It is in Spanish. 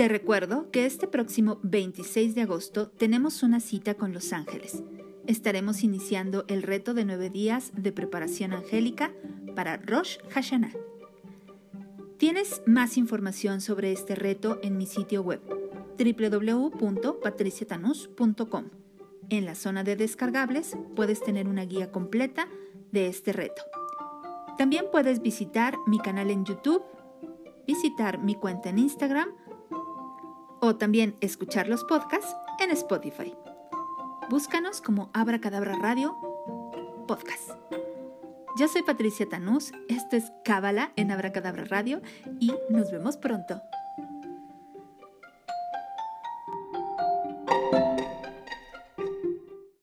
Te recuerdo que este próximo 26 de agosto tenemos una cita con Los Ángeles. Estaremos iniciando el reto de nueve días de preparación angélica para Rosh Hashanah. Tienes más información sobre este reto en mi sitio web www.patriciatanus.com. En la zona de descargables puedes tener una guía completa de este reto. También puedes visitar mi canal en YouTube, visitar mi cuenta en Instagram o también escuchar los podcasts en Spotify. Búscanos como Abracadabra Radio Podcast. Yo soy Patricia Tanús, esto es Cábala en Abracadabra Radio y nos vemos pronto.